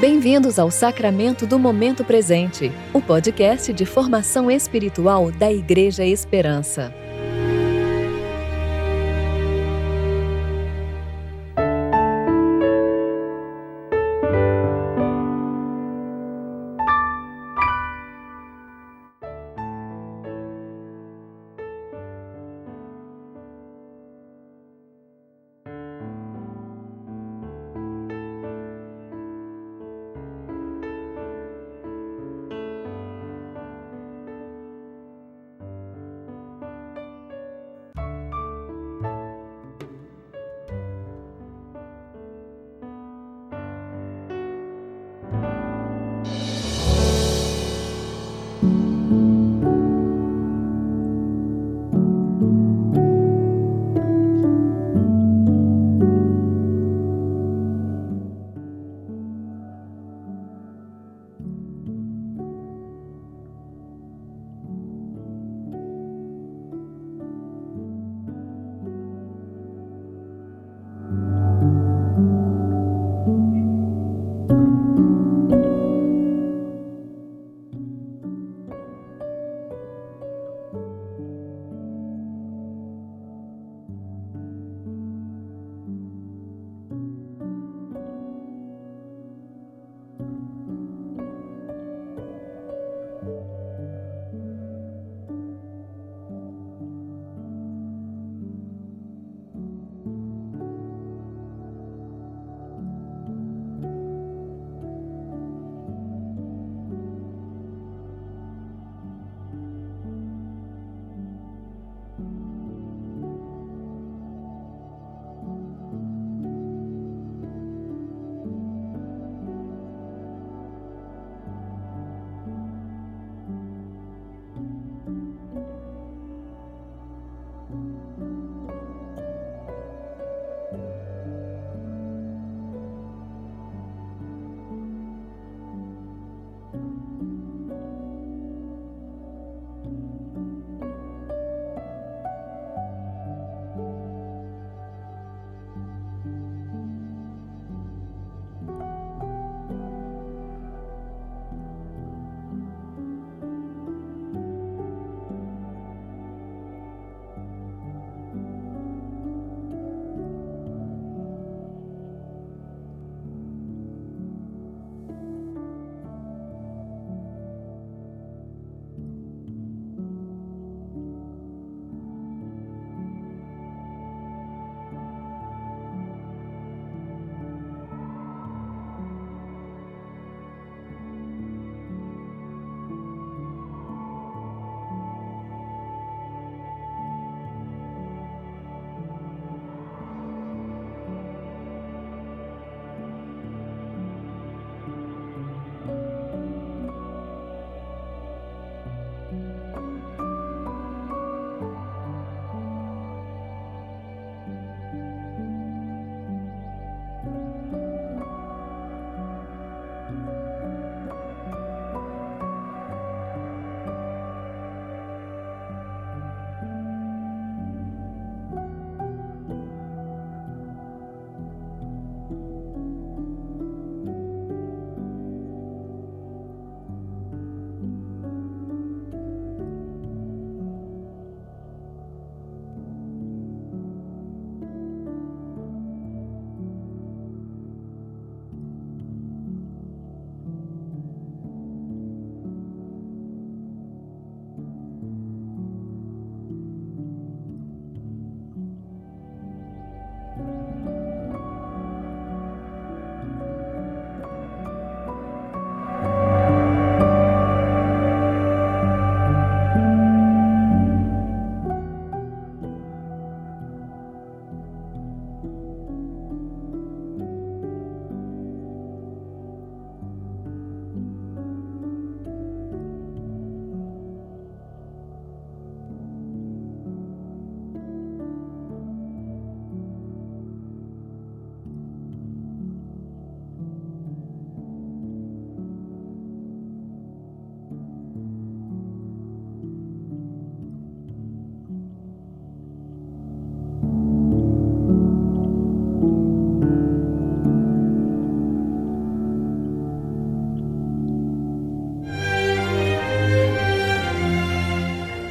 Bem-vindos ao Sacramento do Momento Presente, o podcast de formação espiritual da Igreja Esperança.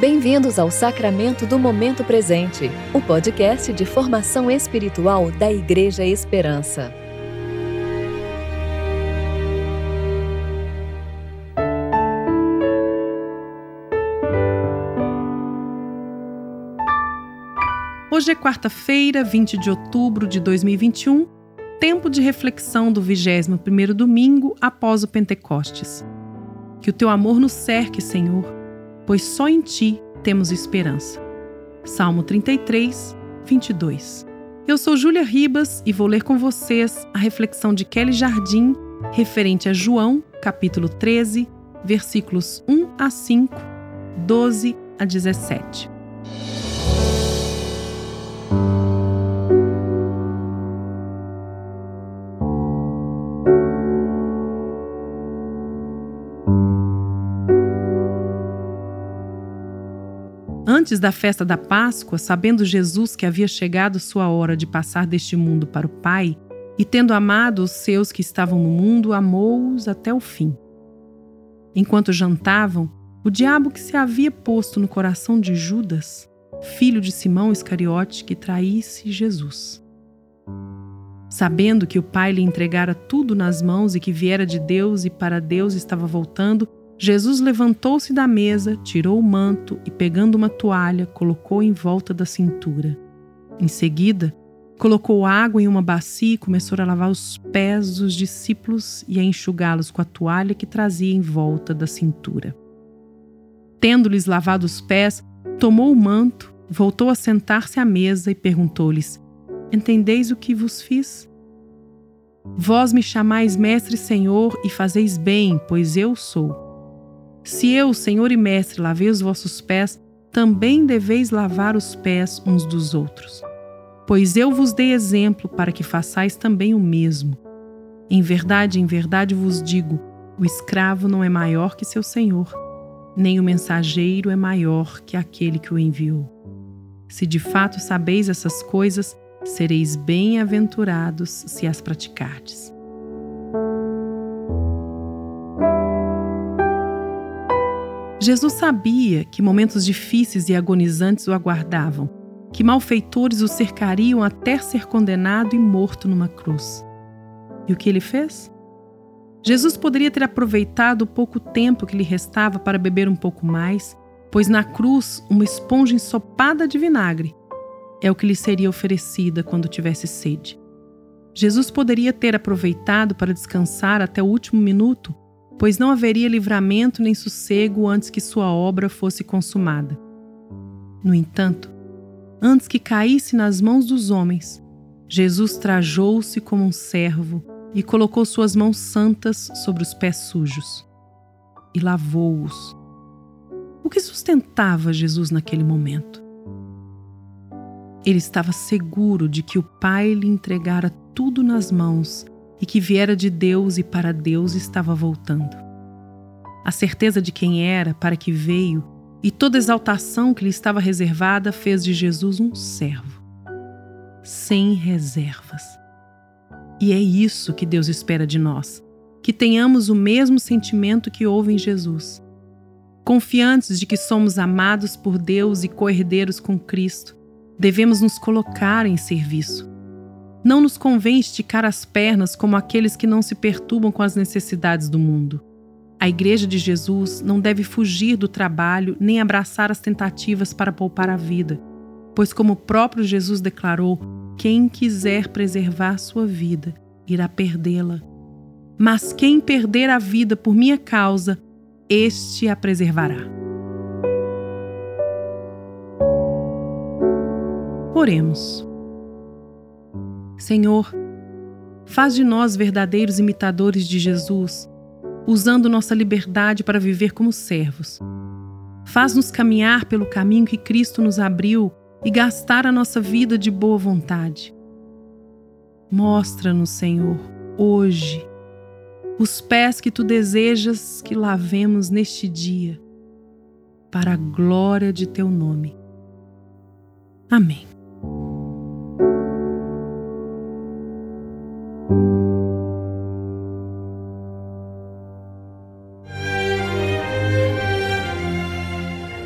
Bem-vindos ao Sacramento do Momento Presente, o podcast de formação espiritual da Igreja Esperança. Hoje é quarta-feira, 20 de outubro de 2021, tempo de reflexão do 21º domingo após o Pentecostes. Que o teu amor nos cerque, Senhor pois só em ti temos esperança. Salmo 33, 22. Eu sou Júlia Ribas e vou ler com vocês a reflexão de Kelly Jardim referente a João, capítulo 13, versículos 1 a 5, 12 a 17. Antes da festa da Páscoa, sabendo Jesus que havia chegado sua hora de passar deste mundo para o Pai, e tendo amado os seus que estavam no mundo, amou-os até o fim. Enquanto jantavam, o diabo que se havia posto no coração de Judas, filho de Simão Iscariote, que traísse Jesus. Sabendo que o Pai lhe entregara tudo nas mãos e que viera de Deus e para Deus estava voltando, Jesus levantou-se da mesa, tirou o manto e, pegando uma toalha, colocou em volta da cintura. Em seguida, colocou água em uma bacia e começou a lavar os pés dos discípulos e a enxugá-los com a toalha que trazia em volta da cintura. Tendo-lhes lavado os pés, tomou o manto, voltou a sentar-se à mesa e perguntou-lhes: Entendeis o que vos fiz? Vós me chamais Mestre Senhor e fazeis bem, pois eu sou. Se eu, Senhor e Mestre, lavei os vossos pés, também deveis lavar os pés uns dos outros. Pois eu vos dei exemplo para que façais também o mesmo. Em verdade, em verdade vos digo: o escravo não é maior que seu senhor, nem o mensageiro é maior que aquele que o enviou. Se de fato sabeis essas coisas, sereis bem-aventurados se as praticardes. Jesus sabia que momentos difíceis e agonizantes o aguardavam, que malfeitores o cercariam até ser condenado e morto numa cruz. E o que ele fez? Jesus poderia ter aproveitado o pouco tempo que lhe restava para beber um pouco mais, pois na cruz uma esponja ensopada de vinagre é o que lhe seria oferecida quando tivesse sede. Jesus poderia ter aproveitado para descansar até o último minuto pois não haveria livramento nem sossego antes que sua obra fosse consumada. No entanto, antes que caísse nas mãos dos homens, Jesus trajou-se como um servo e colocou suas mãos santas sobre os pés sujos e lavou-os. O que sustentava Jesus naquele momento? Ele estava seguro de que o Pai lhe entregara tudo nas mãos e que viera de Deus e para Deus estava voltando. A certeza de quem era, para que veio, e toda exaltação que lhe estava reservada fez de Jesus um servo, sem reservas. E é isso que Deus espera de nós, que tenhamos o mesmo sentimento que houve em Jesus. Confiantes de que somos amados por Deus e co-herdeiros com Cristo, devemos nos colocar em serviço não nos convém esticar as pernas como aqueles que não se perturbam com as necessidades do mundo. A Igreja de Jesus não deve fugir do trabalho nem abraçar as tentativas para poupar a vida, pois, como o próprio Jesus declarou, quem quiser preservar sua vida irá perdê-la. Mas quem perder a vida por minha causa, este a preservará. Oremos. Senhor, faz de nós verdadeiros imitadores de Jesus, usando nossa liberdade para viver como servos. Faz-nos caminhar pelo caminho que Cristo nos abriu e gastar a nossa vida de boa vontade. Mostra-nos, Senhor, hoje, os pés que tu desejas que lavemos neste dia, para a glória de teu nome. Amém.